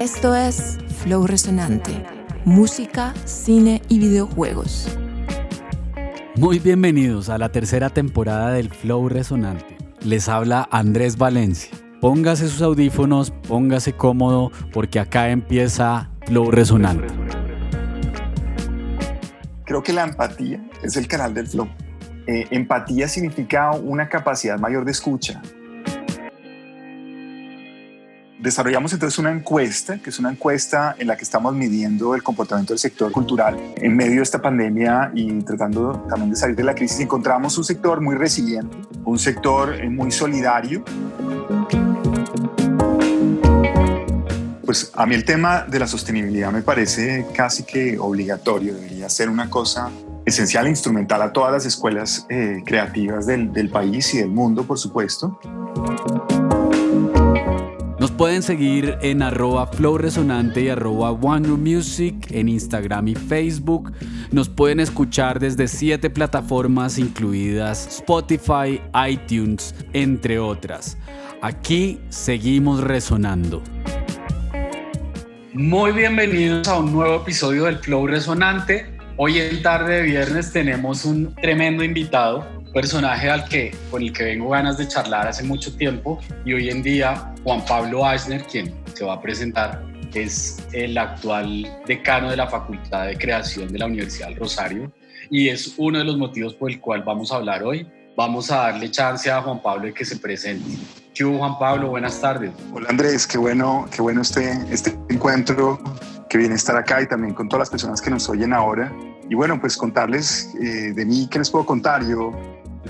Esto es Flow Resonante, música, cine y videojuegos. Muy bienvenidos a la tercera temporada del Flow Resonante. Les habla Andrés Valencia. Póngase sus audífonos, póngase cómodo porque acá empieza Flow Resonante. Creo que la empatía es el canal del flow. Eh, empatía significa una capacidad mayor de escucha, Desarrollamos entonces una encuesta, que es una encuesta en la que estamos midiendo el comportamiento del sector cultural en medio de esta pandemia y tratando también de salir de la crisis. Encontramos un sector muy resiliente, un sector eh, muy solidario. Pues a mí el tema de la sostenibilidad me parece casi que obligatorio, debería ser una cosa esencial e instrumental a todas las escuelas eh, creativas del, del país y del mundo, por supuesto. Nos pueden seguir en arroba Flow Resonante y arroba One Music en Instagram y Facebook. Nos pueden escuchar desde siete plataformas incluidas Spotify, iTunes, entre otras. Aquí seguimos resonando. Muy bienvenidos a un nuevo episodio del Flow Resonante. Hoy en tarde de viernes tenemos un tremendo invitado personaje al que, con el que vengo ganas de charlar hace mucho tiempo y hoy en día Juan Pablo Eisner, quien se va a presentar, es el actual decano de la Facultad de Creación de la Universidad del Rosario y es uno de los motivos por el cual vamos a hablar hoy. Vamos a darle chance a Juan Pablo de que se presente. ¿Qué Juan Pablo? Buenas tardes. Hola Andrés, qué bueno, qué bueno este, este encuentro, que viene estar acá y también con todas las personas que nos oyen ahora. Y bueno, pues contarles eh, de mí, ¿qué les puedo contar? Yo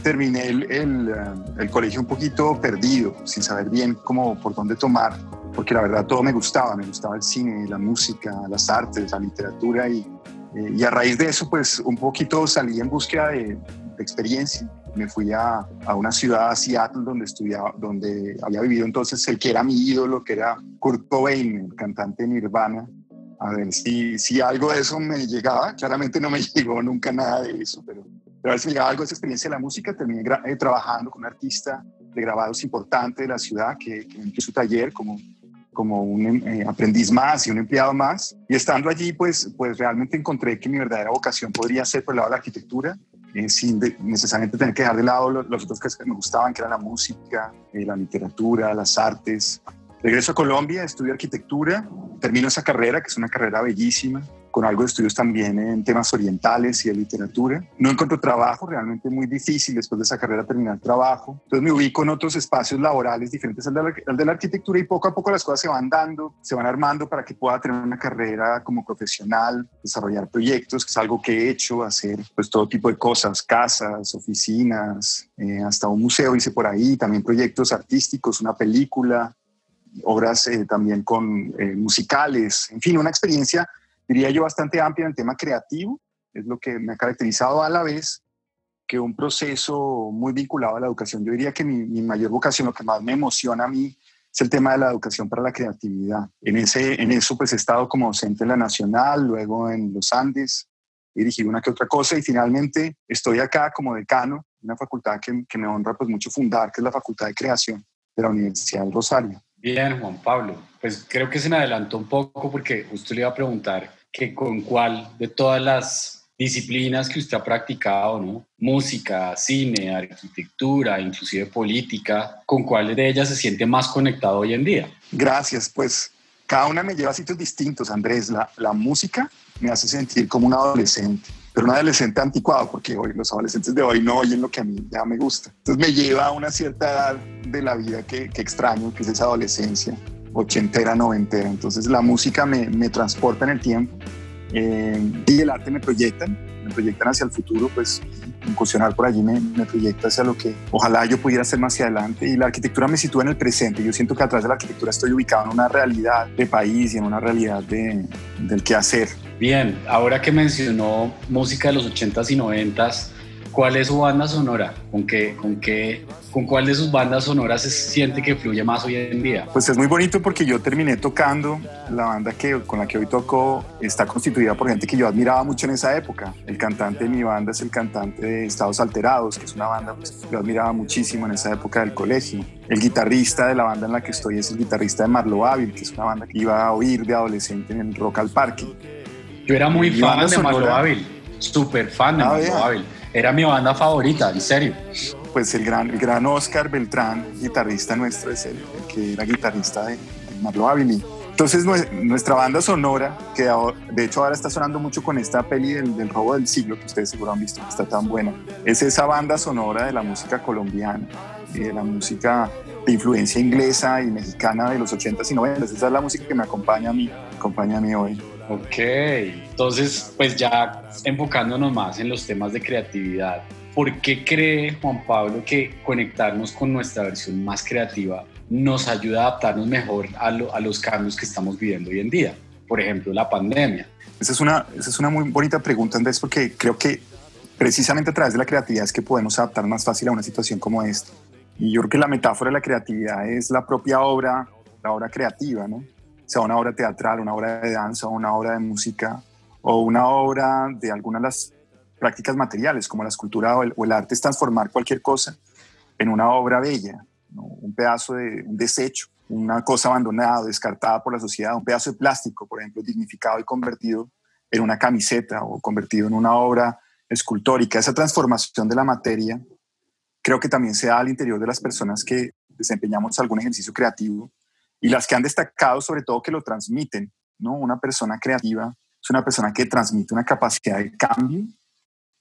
terminé el, eh, el, colegio un poquito perdido, sin saber bien cómo, por dónde tomar, porque la verdad todo me gustaba, me gustaba el cine, la música, las artes, la literatura y, eh, y a raíz de eso pues un poquito salí en búsqueda de, experiencia. Me fui a, a, una ciudad, a Seattle, donde estudiaba, donde había vivido entonces el que era mi ídolo, que era Kurt Cobain, el cantante Nirvana, a ver si, si algo de eso me llegaba. Claramente no me llegó nunca nada de eso, pero pero me llegaba algo de esa experiencia de la música. Terminé eh, trabajando con un artista de grabados importante de la ciudad que, que en su taller como, como un eh, aprendiz más y un empleado más. Y estando allí, pues, pues realmente encontré que mi verdadera vocación podría ser por el lado de la arquitectura, eh, sin necesariamente tener que dejar de lado los, los, otros que me gustaban, que eran la música, la literatura, las artes. Regreso a Colombia, estudio arquitectura, termino esa carrera, que es una carrera bellísima, con algo de estudios también en temas orientales y de literatura. No encuentro trabajo, realmente muy difícil después de esa carrera terminar trabajo. Entonces me ubico en otros espacios laborales diferentes al de, la, al de la arquitectura y poco a poco las cosas se van dando, se van armando para que pueda tener una carrera como profesional, desarrollar proyectos, que es algo que he hecho, hacer pues todo tipo de cosas, casas, oficinas, eh, hasta un museo hice por ahí, también proyectos artísticos, una película, obras eh, también con eh, musicales, en fin, una experiencia diría yo, bastante amplia en el tema creativo, es lo que me ha caracterizado a la vez que un proceso muy vinculado a la educación. Yo diría que mi, mayor vocación, lo que más me emociona a mí, es el tema de la educación para la creatividad. En, ese, en eso pues he estado como docente en la Nacional, luego en los Andes, he dirigido una que otra cosa y finalmente estoy acá como decano, una facultad que, que me honra pues mucho fundar, que es la Facultad de Creación de la Universidad del Rosario. Bien, Juan Pablo. Pues creo que se me adelantó un poco porque justo le iba a preguntar que con cuál de todas las disciplinas que usted ha practicado, ¿no? Música, cine, arquitectura, inclusive política, ¿con cuál de ellas se siente más conectado hoy en día? Gracias, pues cada una me lleva a sitios distintos, Andrés. La, la música me hace sentir como un adolescente pero un adolescente anticuado, porque hoy los adolescentes de hoy no oyen lo que a mí ya me gusta. Entonces me lleva a una cierta edad de la vida que, que extraño, que es esa adolescencia ochentera, noventera. Entonces la música me, me transporta en el tiempo eh, y el arte me proyectan, me proyectan hacia el futuro, pues incursionar por allí me, me, proyecta hacia lo que ojalá yo pudiera hacer más hacia adelante y la arquitectura me sitúa en el presente. Yo siento que a través de la arquitectura estoy ubicado en una realidad de país y en una realidad de, del qué hacer Bien, ahora que mencionó música de los 80s y 90s, ¿cuál es su banda sonora? ¿Con qué, con qué, con cuál de sus bandas sonoras se siente que fluye más hoy en día? Pues es muy bonito porque yo terminé tocando la banda que, con la que hoy toco está constituida por gente que yo admiraba mucho en esa época. El cantante de mi banda es el cantante de Estados Alterados, que es una banda pues, que yo admiraba muchísimo en esa época del colegio. El guitarrista de la banda en la que estoy es el guitarrista de Marlo Ávil, que es una banda que iba a oír de adolescente en el Rock al Parque. Yo era muy fan de Marlo Ávil, súper fan de ah, Marlo Ávil. Era mi banda favorita, en serio. Pues el gran, el gran Oscar Beltrán, guitarrista nuestro, es el, que era guitarrista de, Marlo Ávil. Entonces nuestra banda sonora, que de hecho ahora está sonando mucho con esta peli del, del, robo del siglo, que ustedes seguro han visto, que está tan buena, es esa banda sonora de la música colombiana y de la música de influencia inglesa y mexicana de los 80s y 90s. Esa es la música que me acompaña a mí, acompaña a mí hoy. Ok, entonces pues ya enfocándonos más en los temas de creatividad, ¿por qué cree Juan Pablo que conectarnos con nuestra versión más creativa nos ayuda a adaptarnos mejor a, a los cambios que estamos viviendo hoy en día? Por ejemplo, la pandemia. Esa es, una, esa es una muy bonita pregunta, Andrés, porque creo que precisamente a través de la creatividad es que podemos adaptar más fácil a una situación como esta. Y yo creo que la metáfora de la creatividad es la propia obra, la obra creativa, ¿no? Sea una obra teatral, una obra de danza, una obra de música o una obra de algunas de las prácticas materiales como la escultura o el, arte es transformar cualquier cosa en una obra bella, un pedazo de un desecho, una cosa abandonada, descartada por la sociedad, un pedazo de plástico, por ejemplo, dignificado y convertido en una camiseta o convertido en una obra escultórica. Esa transformación de la materia creo que también se da al interior de las personas que desempeñamos algún ejercicio creativo y las que han destacado sobre todo que lo transmiten, ¿no? Una persona creativa es una persona que transmite una capacidad de cambio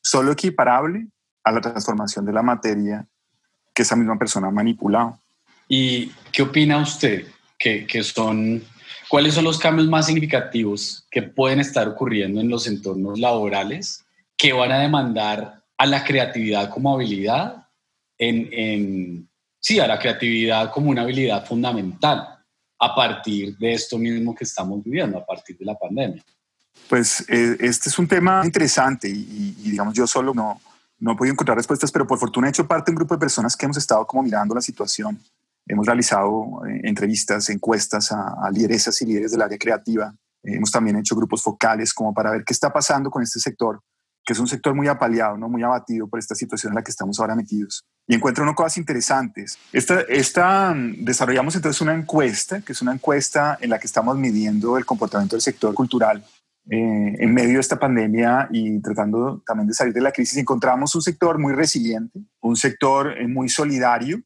solo equiparable a la transformación de la materia que esa misma persona ha manipulado. ¿Y qué opina usted que, que son, cuáles son los cambios más significativos que pueden estar ocurriendo en los entornos laborales que van a demandar a la creatividad como habilidad en, en sí, a la creatividad como una habilidad fundamental a partir de esto mismo que estamos viviendo, a partir de la pandemia? Pues eh, este es un tema interesante y, digamos yo solo no, no he podido encontrar respuestas, pero por fortuna he hecho parte de un grupo de personas que hemos estado como mirando la situación. Hemos realizado eh, entrevistas, encuestas a, a, lideresas y líderes del área creativa. hemos también hecho grupos focales como para ver qué está pasando con este sector que es un sector muy apaleado, ¿no? muy abatido por esta situación en la que estamos ahora metidos. Y encuentro unas cosas interesantes. Esta, esta, mm, desarrollamos entonces una encuesta, que es una encuesta en la que estamos midiendo el comportamiento del sector cultural eh, en medio de esta pandemia y tratando también de salir de la crisis. Encontramos un sector muy resiliente, un sector eh, muy solidario,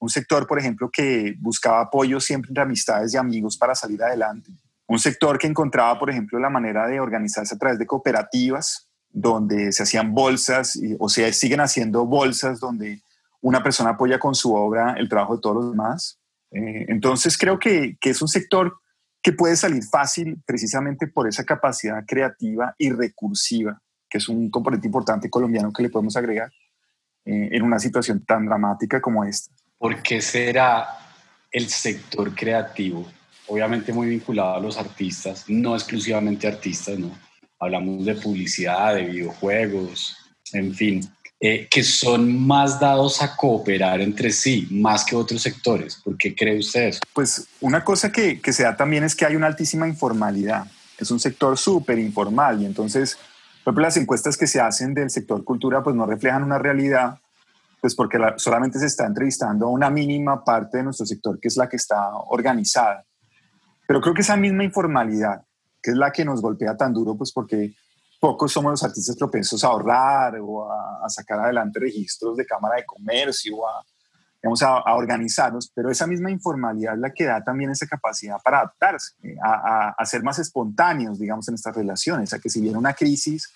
un sector, por ejemplo, que buscaba apoyo siempre entre amistades y amigos para salir adelante. Un sector que encontraba, por ejemplo, la manera de organizarse a través de cooperativas, donde se hacían bolsas, o sea, siguen haciendo bolsas donde una persona apoya con su obra el trabajo de todos los demás. Eh, entonces creo que, es un sector que puede salir fácil precisamente por esa capacidad creativa y recursiva, que es un componente importante colombiano que le podemos agregar eh, en una situación tan dramática como esta. ¿Por qué será el sector creativo? Obviamente muy vinculado a los artistas, no exclusivamente artistas, ¿no? Hablamos de publicidad, de videojuegos, en fin, eh, que son más dados a cooperar entre sí, más que otros sectores. ¿Por qué cree usted eso? Pues una cosa que, que se da también es que hay una altísima informalidad. Es un sector súper informal y entonces, por ejemplo, las encuestas que se hacen del sector cultura pues no reflejan una realidad, pues porque solamente se está entrevistando a una mínima parte de nuestro sector que es la que está organizada. Pero creo que esa misma informalidad que es la que nos golpea tan duro, pues porque pocos somos los artistas propensos a ahorrar o a, sacar adelante registros de Cámara de Comercio, o a, digamos, a, organizarnos, pero esa misma informalidad es la que da también esa capacidad para adaptarse, eh, a, ser más espontáneos, digamos, en estas relaciones, a que si viene una crisis,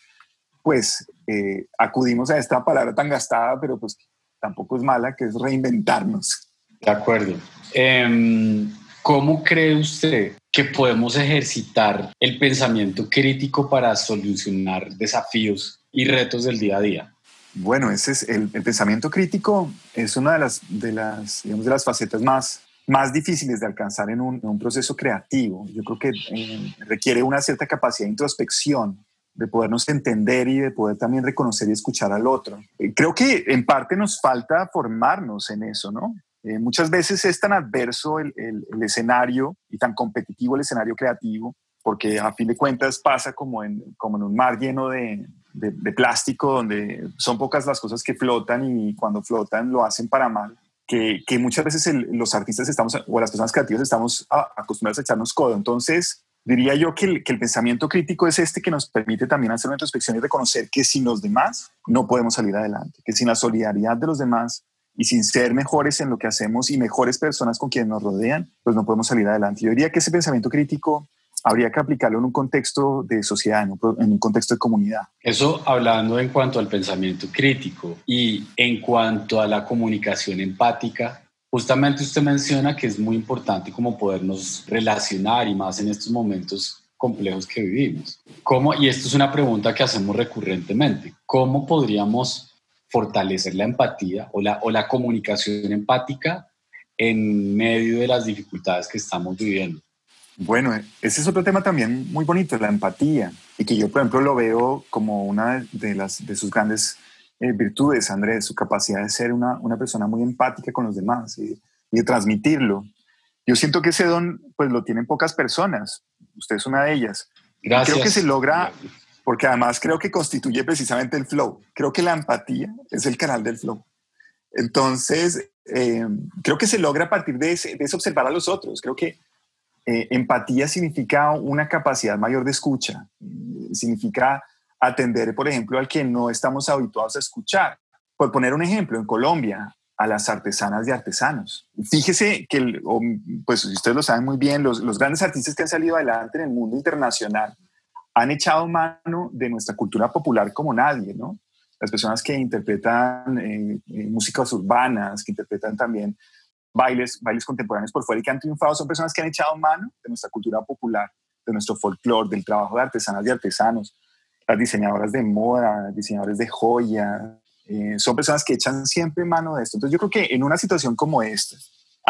pues eh, acudimos a esta palabra tan gastada, pero pues tampoco es mala, que es reinventarnos. De acuerdo. Em, ¿Cómo cree usted que podemos ejercitar el pensamiento crítico para solucionar desafíos y retos del día a día? Bueno, ese es el, pensamiento crítico es una de las, de las, digamos, de las facetas más, más difíciles de alcanzar en un, proceso creativo. Yo creo que eh, requiere una cierta capacidad de introspección de podernos entender y de poder también reconocer y escuchar al otro. Eh, creo que en parte nos falta formarnos en eso, ¿no? Eh, muchas veces es tan adverso el, escenario y tan competitivo el escenario creativo, porque a fin de cuentas pasa como en, como en un mar lleno de, de, plástico, donde son pocas las cosas que flotan y cuando flotan lo hacen para mal. Que, que muchas veces los artistas estamos, o las personas creativas estamos acostumbrados a echarnos codo. Entonces, diría yo que el, que el, pensamiento crítico es este que nos permite también hacer una introspección y reconocer que sin los demás no podemos salir adelante, que sin la solidaridad de los demás y sin ser mejores en lo que hacemos y mejores personas con quienes nos rodean, pues no podemos salir adelante. Yo diría que ese pensamiento crítico habría que aplicarlo en un contexto de sociedad, en un, contexto de comunidad. Eso hablando en cuanto al pensamiento crítico y en cuanto a la comunicación empática, justamente usted menciona que es muy importante como podernos relacionar y más en estos momentos complejos que vivimos. ¿Cómo, y esto es una pregunta que hacemos recurrentemente, ¿cómo podríamos fortalecer la empatía o la, o la comunicación empática en medio de las dificultades que estamos viviendo? Bueno, ese es otro tema también muy bonito, la empatía, y que yo, por ejemplo, lo veo como una de, las, de sus grandes eh, virtudes, Andrés, su capacidad de ser una, una, persona muy empática con los demás y, de transmitirlo. Yo siento que ese don, pues lo tienen pocas personas, usted es una de ellas. Gracias. Creo que se logra, porque además creo que constituye precisamente el flow. Creo que la empatía es el canal del flow. Entonces, eh, creo que se logra a partir de ese, de ese observar a los otros. Creo que eh, empatía significa una capacidad mayor de escucha, significa atender, por ejemplo, al que no estamos habituados a escuchar. Por poner un ejemplo, en Colombia, a las artesanas y artesanos. Fíjese que, pues ustedes lo saben muy bien, los, grandes artistas que han salido adelante en el mundo internacional han echado mano de nuestra cultura popular como nadie, ¿no? Las personas que interpretan eh, eh, músicas urbanas, que interpretan también bailes, bailes contemporáneos por fuera y que han triunfado son personas que han echado mano de nuestra cultura popular, de nuestro folclore, del trabajo de artesanas y artesanos, las diseñadoras de moda, diseñadores de joya, eh, son personas que echan siempre mano de esto. Entonces yo creo que en una situación como esta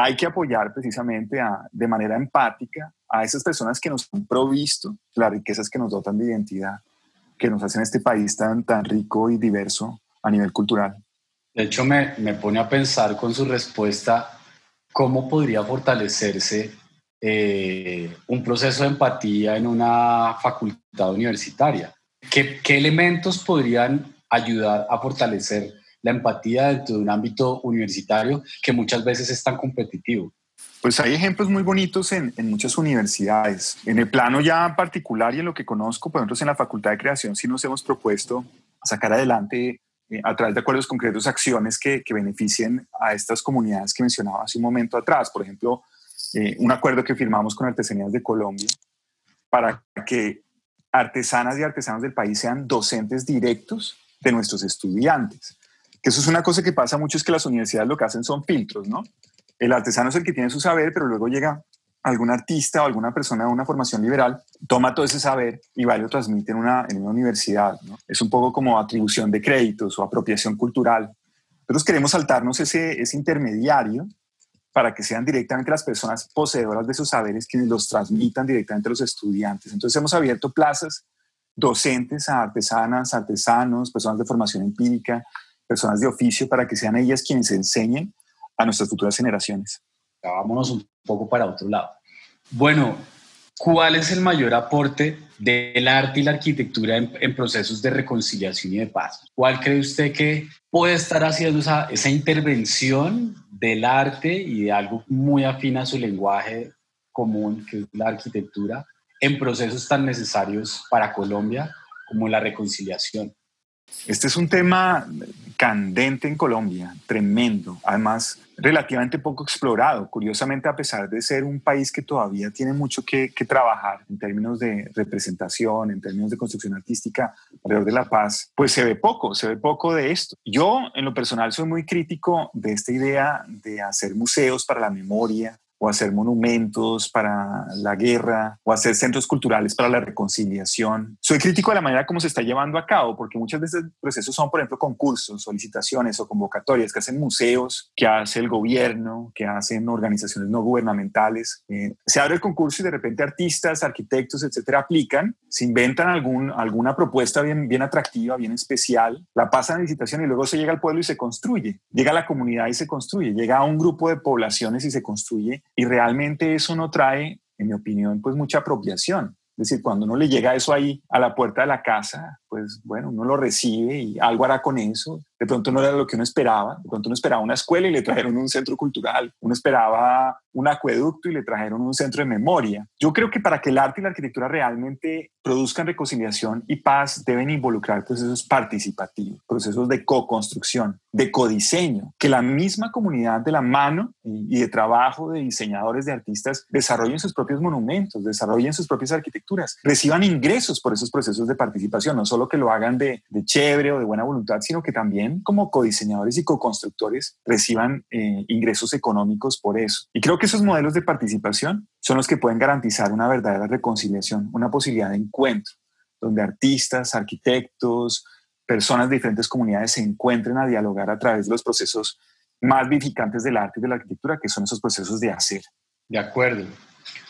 hay que apoyar precisamente de manera empática a esas personas que nos han provisto las riquezas que nos dotan de identidad, que nos hacen este país tan, tan rico y diverso a nivel cultural. De hecho, me, me pone a pensar con su respuesta ¿cómo podría fortalecerse eh, un proceso de empatía en una facultad universitaria? ¿Qué, elementos podrían ayudar a fortalecer la empatía dentro de un ámbito universitario que muchas veces es tan competitivo? Pues hay ejemplos muy bonitos en, muchas universidades. En el plano ya particular y en lo que conozco, por ejemplo, en la Facultad de Creación sí nos hemos propuesto sacar adelante eh, a través de acuerdos concretos acciones que, que, beneficien a estas comunidades que mencionaba hace un momento atrás. Por ejemplo, eh, un acuerdo que firmamos con Artesanías de Colombia para que artesanas y artesanos del país sean docentes directos de nuestros estudiantes. Que eso es una cosa que pasa mucho, es que las universidades lo que hacen son filtros, ¿no? El artesano es el que tiene su saber, pero luego llega algún artista o alguna persona de una formación liberal toma todo ese saber y va y lo transmite en una, en una universidad. Es un poco como atribución de créditos o apropiación cultural. Nosotros queremos saltarnos ese, ese intermediario para que sean directamente las personas poseedoras de esos saberes quienes los transmitan directamente a los estudiantes. Entonces hemos abierto plazas docentes a artesanas, artesanos, personas de formación empírica, personas de oficio, para que sean ellas quienes enseñen a nuestras futuras generaciones. Vámonos un poco para otro lado. Bueno, ¿cuál es el mayor aporte del arte y la arquitectura en, procesos de reconciliación y de paz? ¿Cuál cree usted que puede estar haciendo esa, esa intervención del arte y de algo muy afín a su lenguaje común, que es la arquitectura, en procesos tan necesarios para Colombia como la reconciliación? Este es un tema candente en Colombia, tremendo, además relativamente poco explorado, curiosamente a pesar de ser un país que todavía tiene mucho que, trabajar en términos de representación, en términos de construcción artística alrededor de la paz, pues se ve poco, se ve poco de esto. Yo en lo personal soy muy crítico de esta idea de hacer museos para la memoria, o hacer monumentos para la guerra o hacer centros culturales para la reconciliación. Soy crítico de la manera como se está llevando a cabo, porque muchas veces procesos son, por ejemplo, concursos, solicitaciones o convocatorias que hacen museos, que hace el gobierno, que hacen organizaciones no gubernamentales. Eh, se abre el concurso y de repente artistas, arquitectos, etcétera, aplican, se inventan algún, alguna propuesta bien, bien atractiva, bien especial, la pasan a licitación y luego se llega al pueblo y se construye. Llega a la comunidad y se construye. Llega a un grupo de poblaciones y se construye y realmente eso no trae, en mi opinión, pues mucha apropiación. Es decir, cuando uno le llega eso ahí a la puerta de la casa, pues bueno, uno lo recibe y algo hará con eso. De pronto no era lo que uno esperaba. De pronto uno esperaba una escuela y le trajeron un centro cultural. Uno esperaba un acueducto y le trajeron un centro de memoria. Yo creo que para que el arte y la arquitectura realmente produzcan reconciliación y paz deben involucrar procesos participativos, procesos de co-construcción, de codiseño, que la misma comunidad de la mano y de trabajo de diseñadores, de artistas, desarrollen sus propios monumentos, desarrollen sus propias arquitecturas, reciban ingresos por esos procesos de participación, no solo que lo hagan de, chévere o de buena voluntad, sino que también como codiseñadores y co-constructores reciban eh, ingresos económicos por eso. Y creo que esos modelos de participación son los que pueden garantizar una verdadera reconciliación, una posibilidad de encuentro, donde artistas, arquitectos, personas de diferentes comunidades se encuentren a dialogar a través de los procesos más vivificantes del arte y de la arquitectura, que son esos procesos de hacer. De acuerdo.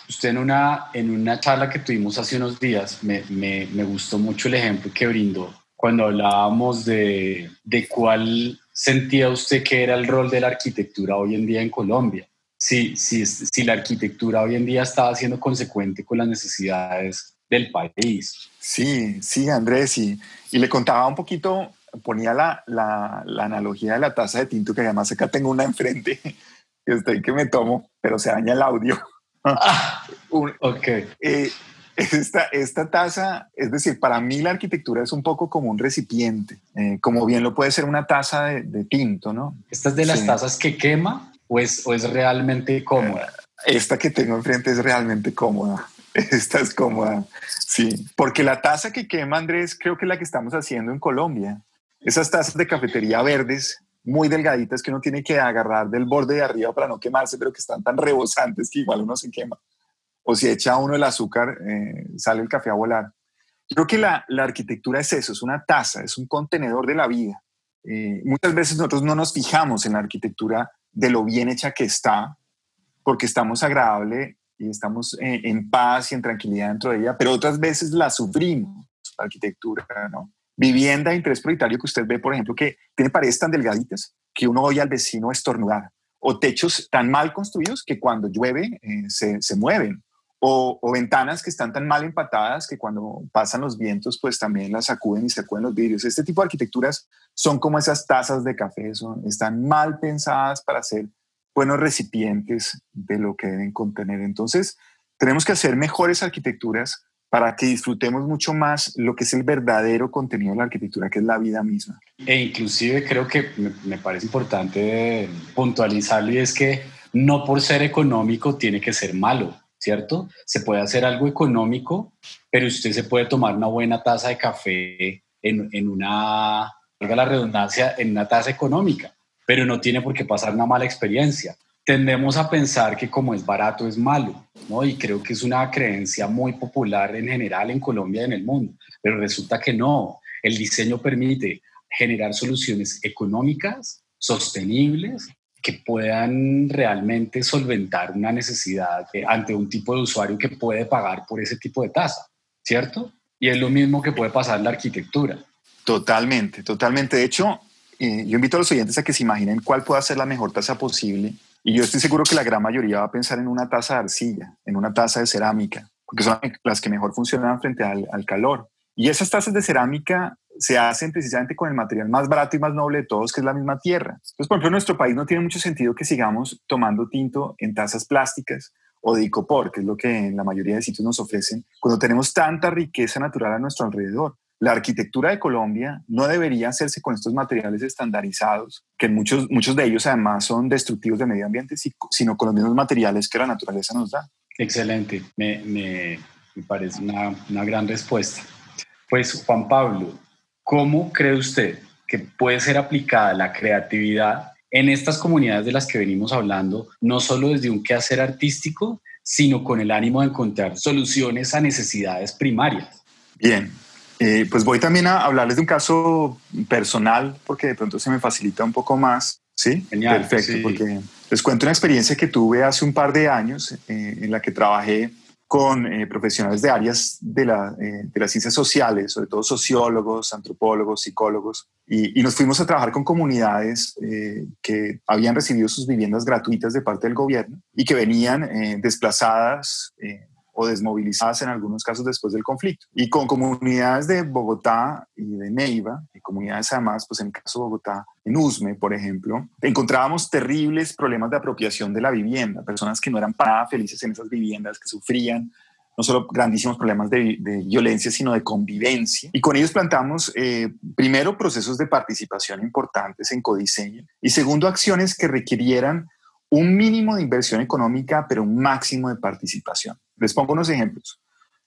Usted en una, en una charla que tuvimos hace unos días me, me, me gustó mucho el ejemplo que brindó cuando hablábamos de, de cuál sentía usted que era el rol de la arquitectura hoy en día en Colombia. Si, si, si la arquitectura hoy en día estaba siendo consecuente con las necesidades del país. Sí, sí, Andrés, y, y le contaba un poquito, ponía la, la, la, analogía de la taza de tinto, que además acá tengo una enfrente, que estoy que me tomo, pero se daña el audio. Ah, ok. Eh, esta, esta taza, es decir, para mí la arquitectura es un poco como un recipiente, eh, como bien lo puede ser una taza de, tinto, ¿no? ¿Esta es de las tazas que quema o es, o es realmente cómoda? Eh, esta que tengo enfrente es realmente cómoda. Esta es cómoda, sí. Porque la taza que quema, Andrés, creo que es la que estamos haciendo en Colombia. Esas tazas de cafetería verdes, muy delgaditas que uno tiene que agarrar del borde de arriba para no quemarse, pero que están tan rebosantes que igual uno se quema. O si echa uno el azúcar, eh, sale el café a volar. Creo que la, arquitectura es eso, es una taza, es un contenedor de la vida. Eh, muchas veces nosotros no nos fijamos en la arquitectura de lo bien hecha que está, porque estamos agradable y estamos en, en paz y en tranquilidad dentro de ella, pero otras veces la sufrimos, la arquitectura, ¿no? Vivienda de interés prioritario que usted ve, por ejemplo, que tiene paredes tan delgaditas que uno oye al vecino estornudar, o techos tan mal construidos que cuando llueve eh, se, mueven, o, ventanas que están tan mal empatadas que cuando pasan los vientos pues también las sacuden y sacuden los vidrios. Este tipo de arquitecturas son como esas tazas de café, son, están mal pensadas para ser buenos recipientes de lo que deben contener. Entonces, tenemos que hacer mejores arquitecturas para que disfrutemos mucho más lo que es el verdadero contenido de la arquitectura, que es la vida misma. E inclusive creo que me, me parece importante puntualizarlo y es que no por ser económico tiene que ser malo, ¿cierto? Se puede hacer algo económico, pero usted se puede tomar una buena taza de café en, en una, valga la redundancia, en una taza económica, pero no tiene por qué pasar una mala experiencia tendemos a pensar que como es barato es malo, ¿no? Y creo que es una creencia muy popular en general en Colombia y en el mundo, pero resulta que no. El diseño permite generar soluciones económicas, sostenibles, puedan realmente solventar una necesidad ante un tipo de usuario que puede pagar por ese tipo de tasa, ¿cierto? Y es lo mismo que puede pasar en la arquitectura. Totalmente, totalmente. De hecho, eh, yo invito a los oyentes a que se imaginen cuál puede ser la mejor tasa posible y yo estoy seguro que la gran mayoría va a pensar en una taza de arcilla, en una taza de cerámica, porque son las que mejor funcionan frente al, al calor. Y esas tazas de cerámica se hacen precisamente con el material más barato y más noble de todos, que es la misma tierra. Entonces, por ejemplo, en nuestro país no tiene mucho sentido que sigamos tomando tinto en tazas plásticas o de icopor, que es lo que en la mayoría de sitios nos ofrecen, cuando tenemos tanta riqueza natural a nuestro alrededor. La arquitectura de Colombia no debería hacerse con estos materiales estandarizados, que muchos, muchos de ellos además son destructivos del medio ambiente, sino con los mismos materiales que la naturaleza nos da. Excelente, me, me, me parece una, una gran respuesta. Pues Juan Pablo, ¿cómo cree usted que puede ser aplicada la creatividad en estas comunidades de las que venimos hablando, no solo desde un quehacer artístico, sino con el ánimo de encontrar soluciones a necesidades primarias. Bien, eh, pues voy también a hablarles de un caso personal porque de pronto se me facilita un poco más. Sí, Genial, perfecto, sí. porque les cuento una experiencia que tuve hace un par de años eh, en la que trabajé con eh, profesionales de áreas eh, de, las ciencias sociales, sobre todo sociólogos, antropólogos, psicólogos, y, nos fuimos a trabajar con comunidades eh, que habían recibido sus viviendas gratuitas de parte del gobierno y que venían desplazadas o desmovilizadas en algunos casos después del conflicto. Y con comunidades de Bogotá y de Neiva, y comunidades además, pues en el caso de Bogotá, en Usme, por ejemplo, encontrábamos terribles problemas de apropiación de la vivienda, personas que no eran para felices en esas viviendas, que sufrían no solo grandísimos problemas de, de violencia, sino de convivencia. Y con ellos plantamos, eh, primero, procesos de participación importantes en codiseño y segundo, acciones que requirieran un mínimo de inversión económica, pero un máximo de participación. Les pongo unos ejemplos.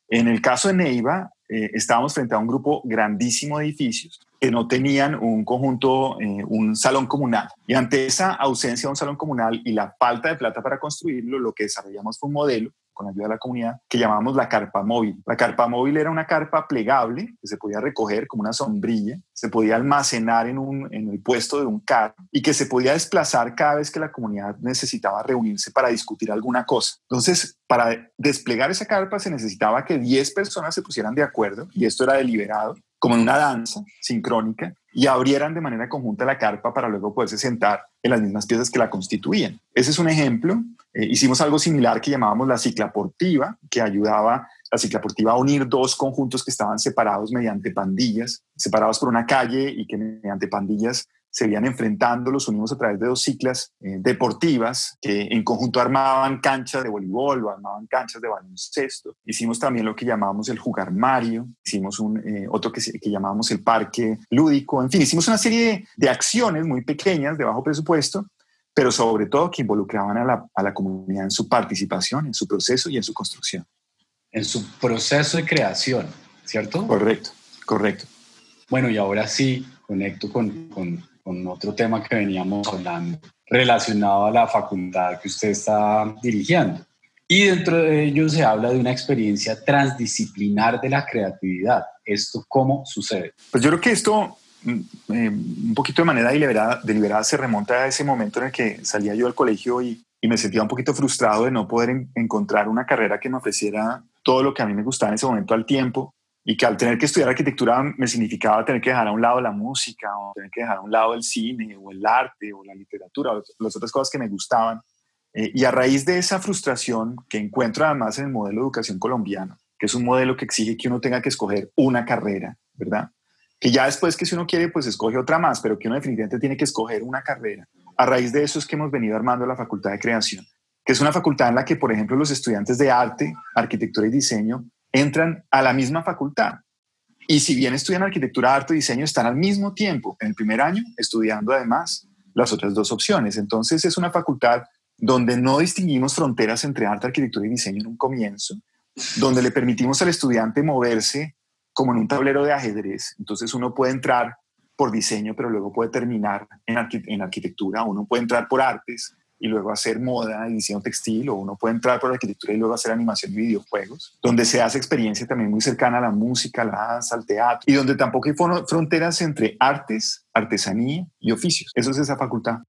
En el caso de Neiva, eh, estábamos frente a un grupo grandísimo de edificios que no tenían un conjunto, eh, un salón comunal. Y ante esa ausencia de un salón comunal y la falta de plata para construirlo, lo que desarrollamos fue un modelo con ayuda de la comunidad, que llamamos la carpa móvil. La carpa móvil era una carpa plegable que se podía recoger como una sombrilla, se podía almacenar en, en el puesto de un carro y que se podía desplazar cada vez que la comunidad necesitaba reunirse para discutir alguna cosa. Entonces, para desplegar esa carpa se necesitaba que 10 personas se pusieran de acuerdo y esto era deliberado como en una danza sincrónica, y abrieran de manera conjunta la carpa para luego poderse sentar en las mismas piezas que la constituían. Ese es un ejemplo. Eh, hicimos algo similar que llamábamos la ciclaportiva, que ayudaba la ciclaportiva a unir dos conjuntos que estaban separados mediante pandillas, separados por una calle y que mediante pandillas se iban enfrentando, los unimos a través de dos ciclas eh, deportivas que en conjunto armaban canchas de voleibol o armaban canchas de baloncesto. Hicimos también lo que llamamos el jugar Mario, hicimos un, eh, otro que, que llamamos el parque lúdico, en fin, hicimos una serie de, de acciones muy pequeñas de bajo presupuesto, pero sobre todo que involucraban a la, a la comunidad en su participación, en su proceso y en su construcción. En su proceso de creación, ¿cierto? Correcto, correcto. Bueno, y ahora sí conecto con, con con otro tema que veníamos hablando relacionado a la facultad que usted está dirigiendo. Y dentro de ello se habla de una experiencia transdisciplinar de la creatividad. ¿Esto cómo sucede? Pues yo creo que esto eh, un poquito de manera deliberada, deliberada se remonta a ese momento en el que salía yo del colegio y, y me sentía un poquito frustrado de no poder en, encontrar una carrera que me ofreciera todo lo que a mí me gustaba en ese momento al tiempo y que al tener que estudiar arquitectura me significaba tener que dejar a un lado la música o tener que dejar a un lado el cine o el arte o la literatura o las otras cosas que me gustaban. Eh, y a raíz de esa frustración que encuentro además en el modelo de educación colombiano, que es un modelo que exige que uno tenga que escoger una carrera, ¿verdad? Que ya después que si uno quiere, pues escoge otra más, pero que uno definitivamente tiene que escoger una carrera. A raíz de eso es que hemos venido armando la Facultad de Creación, que es una facultad en la que, por ejemplo, los estudiantes de arte, arquitectura y diseño entran a la misma facultad. Y si bien estudian arquitectura, arte y diseño, están al mismo tiempo en el primer año estudiando además las otras dos opciones. Entonces es una facultad donde no distinguimos fronteras entre arte, arquitectura y diseño en un comienzo, donde le permitimos al estudiante moverse como en un tablero de ajedrez. Entonces uno puede entrar por diseño, pero luego puede terminar en, arqu en arquitectura, uno puede entrar por artes, y luego hacer moda y diseño textil, o uno puede entrar por arquitectura y luego hacer animación y videojuegos, donde se hace experiencia también muy cercana a la música, a la danza, al teatro, y donde tampoco hay fronteras entre artes, artesanía y oficios. Eso es esa facultad.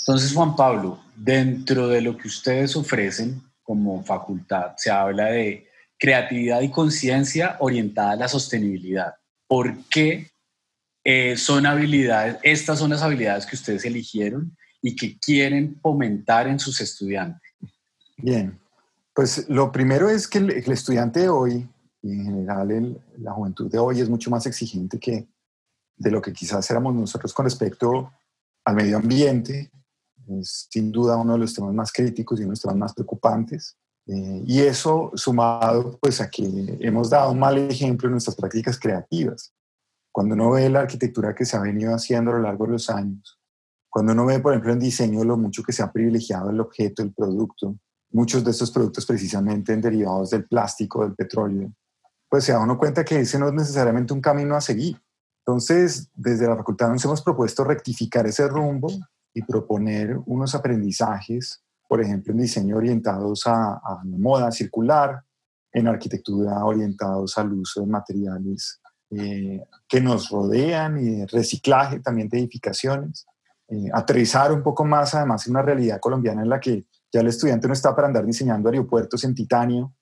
Entonces, Juan Pablo, dentro de lo que ustedes ofrecen como facultad, se habla de creatividad y conciencia orientada a la sostenibilidad. ¿Por qué eh, son habilidades, estas son las habilidades que ustedes eligieron y que quieren fomentar en sus estudiantes? Bien, pues lo primero es que el, estudiante de hoy, y en general la juventud de hoy, es mucho más exigente que de lo que quizás éramos nosotros con respecto al medio ambiente. Es sin duda uno de los temas más críticos y uno de los temas más preocupantes. Eh, y eso sumado pues a que hemos dado un mal ejemplo en nuestras prácticas creativas. Cuando uno ve la arquitectura que se ha venido haciendo a lo largo de los años, cuando uno ve, por ejemplo, en diseño lo mucho que se ha privilegiado el objeto, el producto, muchos de estos productos precisamente derivados del plástico, del petróleo, pues se da uno cuenta que ese no es necesariamente un camino a seguir. Entonces, desde la facultad nos hemos propuesto rectificar ese rumbo y proponer unos aprendizajes, por ejemplo, en diseño orientados a, a moda circular, en arquitectura orientados al uso de materiales eh, que nos rodean y reciclaje también de edificaciones. Eh, aterrizar un poco más además en una realidad colombiana en la que ya el estudiante no está para andar diseñando aeropuertos en titanio,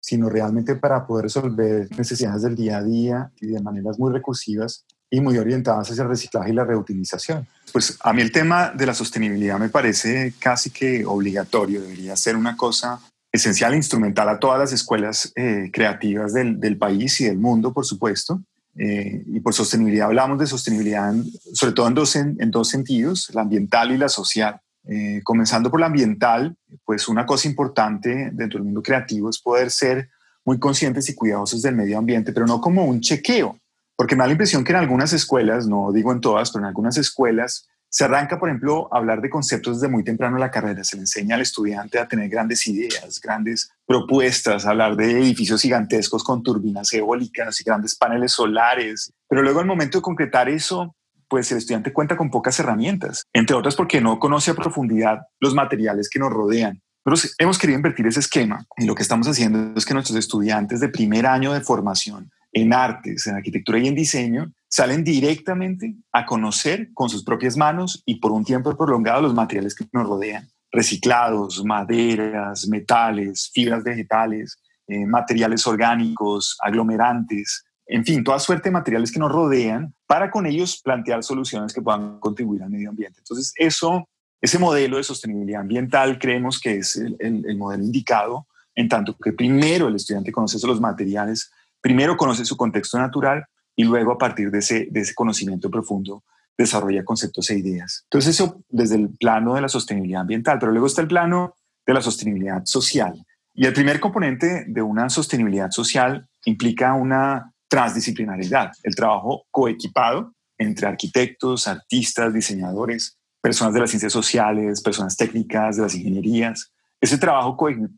sino realmente para poder resolver necesidades del día a día y de maneras muy recursivas y muy orientadas hacia el reciclaje y la reutilización. Pues a mí el tema de la sostenibilidad me parece casi que obligatorio, debería ser una cosa esencial instrumental a todas las escuelas eh, creativas del, del, país y del mundo, por supuesto. Eh, y por sostenibilidad hablamos de sostenibilidad sobre todo en dos, en, dos sentidos, la ambiental y la social. Eh, comenzando por la ambiental, pues una cosa importante dentro del mundo creativo es poder ser muy conscientes y cuidadosos del medio ambiente, pero no como un chequeo, porque me da la impresión que en algunas escuelas, no digo en todas, pero en algunas escuelas se arranca, por ejemplo, a hablar de conceptos desde muy temprano en la carrera. Se le enseña al estudiante a tener grandes ideas, grandes propuestas, hablar de edificios gigantescos con turbinas eólicas y grandes paneles solares. Pero luego al momento de concretar eso, pues el estudiante cuenta con pocas herramientas, entre otras porque no conoce a profundidad los materiales que nos rodean. Nosotros hemos querido invertir ese esquema y lo que estamos haciendo es que nuestros estudiantes de primer año de formación en artes, en arquitectura y en diseño, salen directamente a conocer con sus propias manos y por un tiempo prolongado los materiales que nos rodean. Reciclados, maderas, metales, fibras vegetales, eh, materiales orgánicos, aglomerantes, en fin, toda suerte de materiales que nos rodean para con ellos plantear soluciones que puedan contribuir al medio ambiente. Entonces, eso, ese modelo de sostenibilidad ambiental creemos que es el, el modelo indicado, en tanto que primero el estudiante conoce los materiales primero conoce su contexto natural y luego a partir de ese, de ese conocimiento profundo desarrolla conceptos e ideas. Entonces eso desde el plano de la sostenibilidad ambiental, pero luego está el plano de la sostenibilidad social. Y el primer componente de una sostenibilidad social implica una transdisciplinaridad, el trabajo coequipado entre arquitectos, artistas, diseñadores, personas de las ciencias sociales, personas técnicas, de las ingenierías. Ese trabajo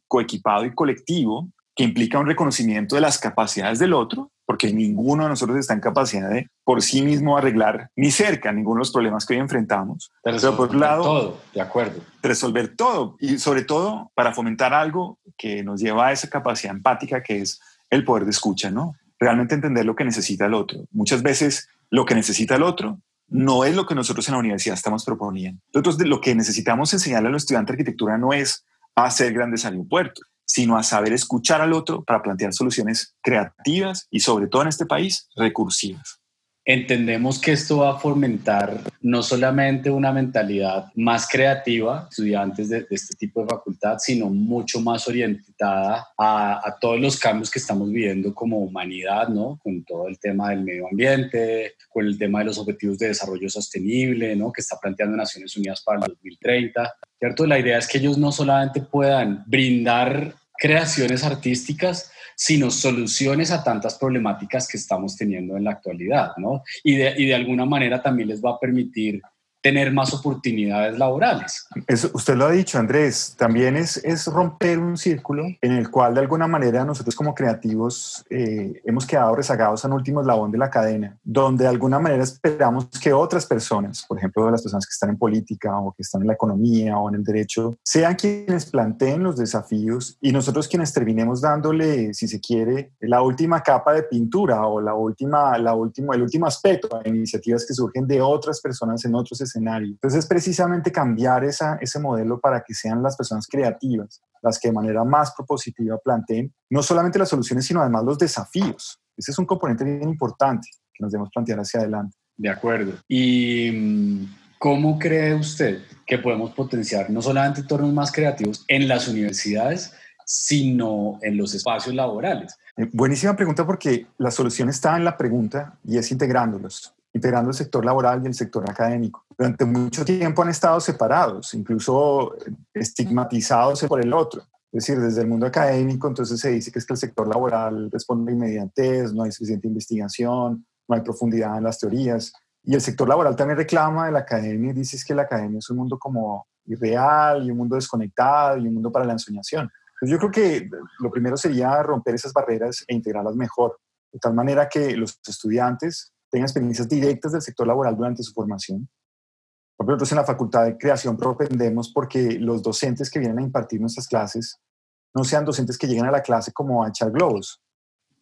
coequipado y colectivo que implica un reconocimiento de las capacidades del otro, porque ninguno de nosotros está en capacidad de por sí mismo arreglar ni cerca ninguno de los problemas que hoy enfrentamos. Pero por lado, todo, de acuerdo. Resolver todo y sobre todo para fomentar algo que nos lleva a esa capacidad empática que es el poder de escucha, ¿no? Realmente entender lo que necesita el otro. Muchas veces lo que necesita el otro no es lo que nosotros en la universidad estamos proponiendo. Entonces, lo que necesitamos enseñarle a los estudiantes de arquitectura no es hacer grandes aeropuertos, sino a saber escuchar al otro para plantear soluciones creativas y sobre todo en este país recursivas. Entendemos que esto va a fomentar no solamente una mentalidad más creativa, estudiantes de, este tipo de facultad, sino mucho más orientada a, a, todos los cambios que estamos viviendo como humanidad, ¿no? Con todo el tema del medio ambiente, con el tema de los objetivos de desarrollo sostenible, ¿no? Que está planteando Naciones Unidas para el 2030. ¿Cierto? La idea es que ellos no solamente puedan brindar creaciones artísticas, sino soluciones a tantas problemáticas que estamos teniendo en la actualidad, ¿no? Y de, y de alguna manera también les va a permitir tener más oportunidades laborales. Eso, usted lo ha dicho, Andrés, también es, es romper un círculo en el cual de alguna manera nosotros como creativos eh, hemos quedado rezagados en último eslabón de la cadena, donde de alguna manera esperamos que otras personas, por ejemplo las personas que están en política o que están en la economía o en el derecho, sean quienes planteen los desafíos y nosotros quienes terminemos dándole, si se quiere, la última capa de pintura o la última, la última, el último aspecto a iniciativas que surgen de otras personas en otros entonces es precisamente cambiar esa, ese modelo para que sean las personas creativas las que de manera más propositiva planteen no solamente las soluciones, sino además los desafíos. Ese es un componente bien importante que nos debemos plantear hacia adelante. De acuerdo. ¿Y mm, cómo cree usted que podemos potenciar no solamente entornos más creativos en las universidades, sino en los espacios laborales? Eh, buenísima pregunta porque la solución está en la pregunta y es integrándolos integrando el sector laboral y el sector académico. Durante mucho tiempo han estado separados, incluso estigmatizados por el otro. Es decir, desde el mundo académico, entonces se dice que es que el sector laboral responde inmediatez, no hay suficiente investigación, no hay profundidad en las teorías. Y el sector laboral también reclama de la academia y dice que la academia es un mundo como irreal y un mundo desconectado y un mundo para la ensoñación. Entonces yo creo que lo primero sería romper esas barreras e integrarlas mejor, de tal manera que los estudiantes tengan experiencias directas del sector laboral durante su formación, nosotros en la Facultad de Creación propendemos porque los docentes que vienen a impartir nuestras clases no sean docentes que lleguen a la clase como a echar globos,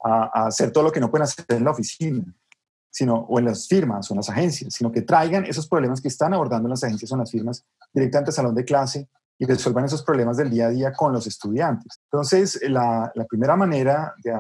a, hacer todo lo que no pueden hacer en la oficina, sino, o en las firmas o en las agencias, sino que traigan esos problemas que están abordando en las agencias o en las firmas directamente al salón de clase y resuelvan esos problemas del día a día con los estudiantes. Entonces, la, primera manera de,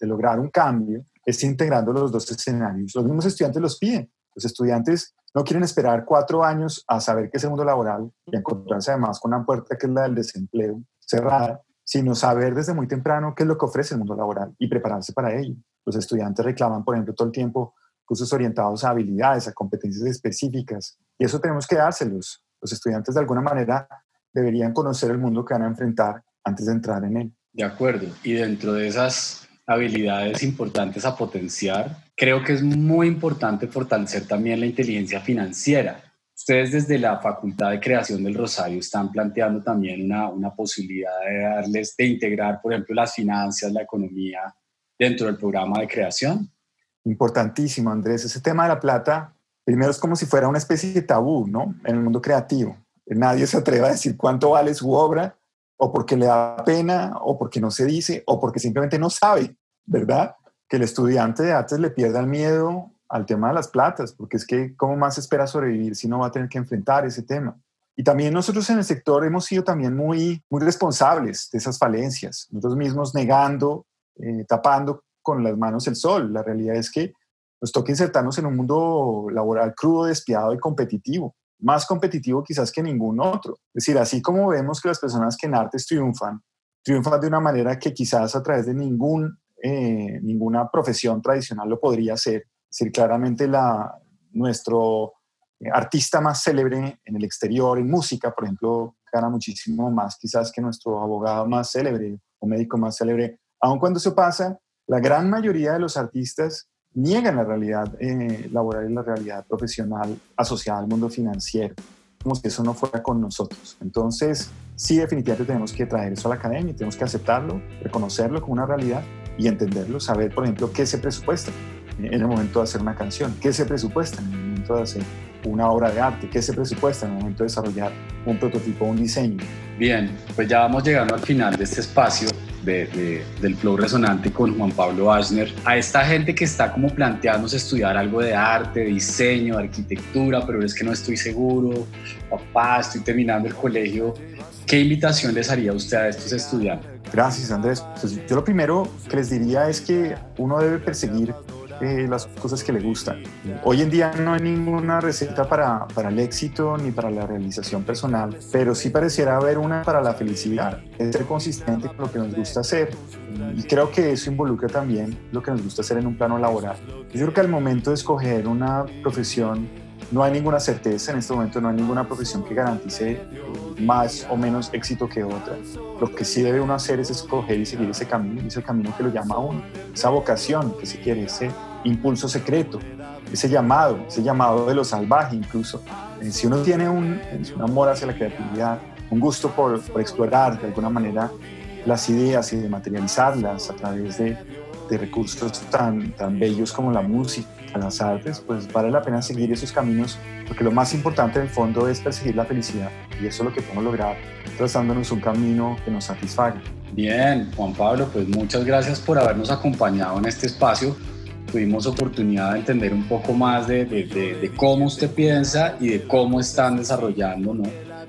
de, lograr un cambio es integrando los dos escenarios. Los mismos estudiantes los piden. Los estudiantes no quieren esperar cuatro años a saber qué es el mundo laboral y encontrarse además con una puerta que es la del desempleo cerrada, sino saber desde muy temprano qué es lo que ofrece el mundo laboral y prepararse para ello. Los estudiantes reclaman, por ejemplo, todo el tiempo cursos orientados a habilidades, a competencias específicas, y eso tenemos que dárselos. Los estudiantes de alguna manera deberían conocer el mundo que van a enfrentar antes de entrar en él. De acuerdo, y dentro de esas habilidades importantes a potenciar, creo que es muy importante fortalecer también la inteligencia financiera. Ustedes desde la Facultad de Creación del Rosario están planteando también una, una posibilidad de darles, de integrar, por ejemplo, las finanzas, la economía dentro del programa de creación. Importantísimo, Andrés. Ese tema de la plata, primero es como si fuera una especie de tabú, ¿no? En el mundo creativo. Nadie se atreve a decir cuánto vale su obra, o porque le da pena, o porque no se dice, o porque simplemente no sabe, ¿verdad? Que el estudiante de artes le pierda el miedo al tema de las platas, porque es que cómo más espera sobrevivir si no va a tener que enfrentar ese tema. Y también nosotros en el sector hemos sido también muy, muy responsables de esas falencias, nosotros mismos negando, eh, tapando con las manos el sol. La realidad es que nos toca insertarnos en un mundo laboral crudo, despiadado y competitivo más competitivo quizás que ningún otro. Es decir, así como vemos que las personas que en artes triunfan, triunfan de una manera que quizás a través de ningún, eh, ninguna profesión tradicional lo podría hacer. Es decir, claramente la, nuestro eh, artista más célebre en el exterior, en música, por ejemplo, gana muchísimo más quizás que nuestro abogado más célebre o médico más célebre. Aun cuando eso pasa, la gran mayoría de los artistas niegan la realidad eh, laboral y la realidad profesional asociada al mundo financiero, como si eso no fuera con nosotros. Entonces, sí, definitivamente tenemos que traer eso a la academia, tenemos que aceptarlo, reconocerlo como una realidad y entenderlo, saber, por ejemplo, qué se presupuesta en el momento de hacer una canción, qué se presupuesta en el momento de hacer una obra de arte, qué se presupuesta en el momento de desarrollar un prototipo, un diseño. Bien, pues ya vamos llegando al final de este espacio del flow resonante con Juan Pablo Ashner, a esta gente que está como planteándose estudiar algo de arte, diseño, arquitectura, pero es que no estoy seguro, papá, estoy terminando el colegio, ¿qué invitación les haría usted a estos estudiantes? Gracias, Andrés. Pues yo lo primero que les diría es que uno debe perseguir eh, las cosas que le gustan. Hoy en día no hay ninguna receta para, para, el éxito ni para la realización personal, pero sí pareciera haber una para la felicidad, es ser consistente con lo que nos gusta hacer. Y creo que eso involucra también lo que nos gusta hacer en un plano laboral. Yo creo que al momento de escoger una profesión, no hay ninguna certeza, en este momento no hay ninguna profesión que garantice más o menos éxito que otra. Lo que sí debe uno hacer es escoger y seguir ese camino, ese camino que lo llama a uno, esa vocación que se quiere, ese impulso secreto, ese llamado, ese llamado de lo salvaje incluso. Eh, si uno tiene un, un amor hacia la creatividad, un gusto por, por, explorar de alguna manera las ideas y de materializarlas a través de, de recursos tan, tan bellos como la música, las artes, pues vale la pena seguir esos caminos, porque lo más importante en el fondo es perseguir la felicidad y eso es lo que podemos lograr trazándonos un camino que nos satisfaga. Bien, Juan Pablo, pues muchas gracias por habernos acompañado en este espacio. Tuvimos oportunidad de entender un poco más de, de, de, cómo usted piensa y de cómo están desarrollando ¿no?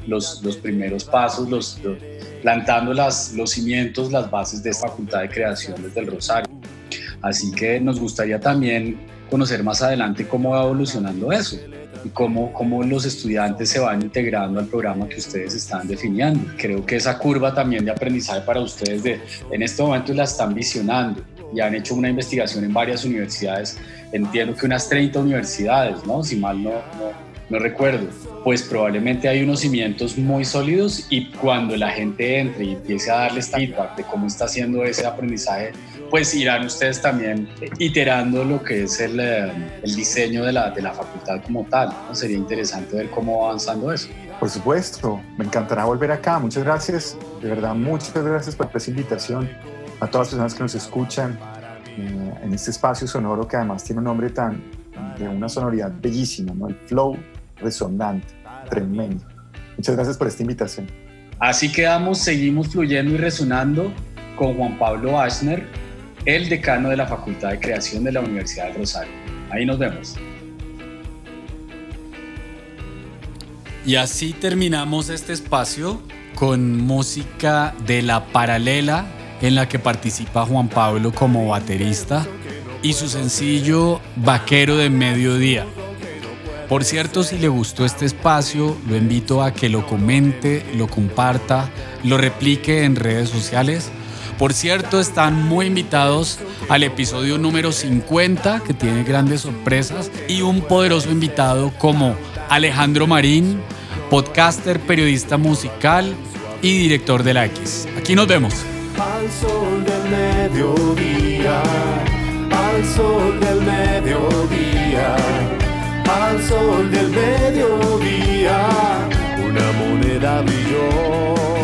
los, los primeros pasos, los, los plantando las, los cimientos, las bases de esta facultad de creación desde el Rosario. Así que nos gustaría también conocer más adelante cómo va evolucionando eso y cómo, cómo los estudiantes se van integrando al programa que ustedes están definiendo. Creo que esa curva también de aprendizaje para ustedes de, en este momento la están visionando y han hecho una investigación en varias universidades, entiendo que unas 30 universidades, ¿no? Si mal no, no, no recuerdo, pues probablemente hay unos cimientos muy sólidos y cuando la gente entre y empiece a darles feedback de cómo está haciendo ese aprendizaje, pues irán ustedes también iterando lo que es el, eh, el diseño de la, de la facultad como tal. ¿no? Sería interesante ver cómo va avanzando eso. Por supuesto, me encantará volver acá. Muchas gracias, de verdad, muchas gracias por esta invitación a todas las personas que nos escuchan eh, en este espacio sonoro que además tiene un nombre tan de una sonoridad bellísima, ¿no? El flow resonante, tremendo. Muchas gracias por esta invitación. Así quedamos, seguimos fluyendo y resonando con Juan Pablo Aschner, el decano de la Facultad de Creación de la Universidad del Rosario. Ahí nos vemos. Y así terminamos este espacio con música de la paralela en la que participa Juan Pablo como baterista y su sencillo Vaquero de Mediodía. Por cierto, si le gustó este espacio, lo invito a que lo comente, lo comparta, lo replique en redes sociales. Por cierto, están muy invitados al episodio número 50, que tiene grandes sorpresas, y un poderoso invitado como Alejandro Marín, podcaster, periodista musical y director de la X. Aquí nos vemos. Al sol del mediodía, al sol del mediodía, al sol del mediodía, una moneda brilló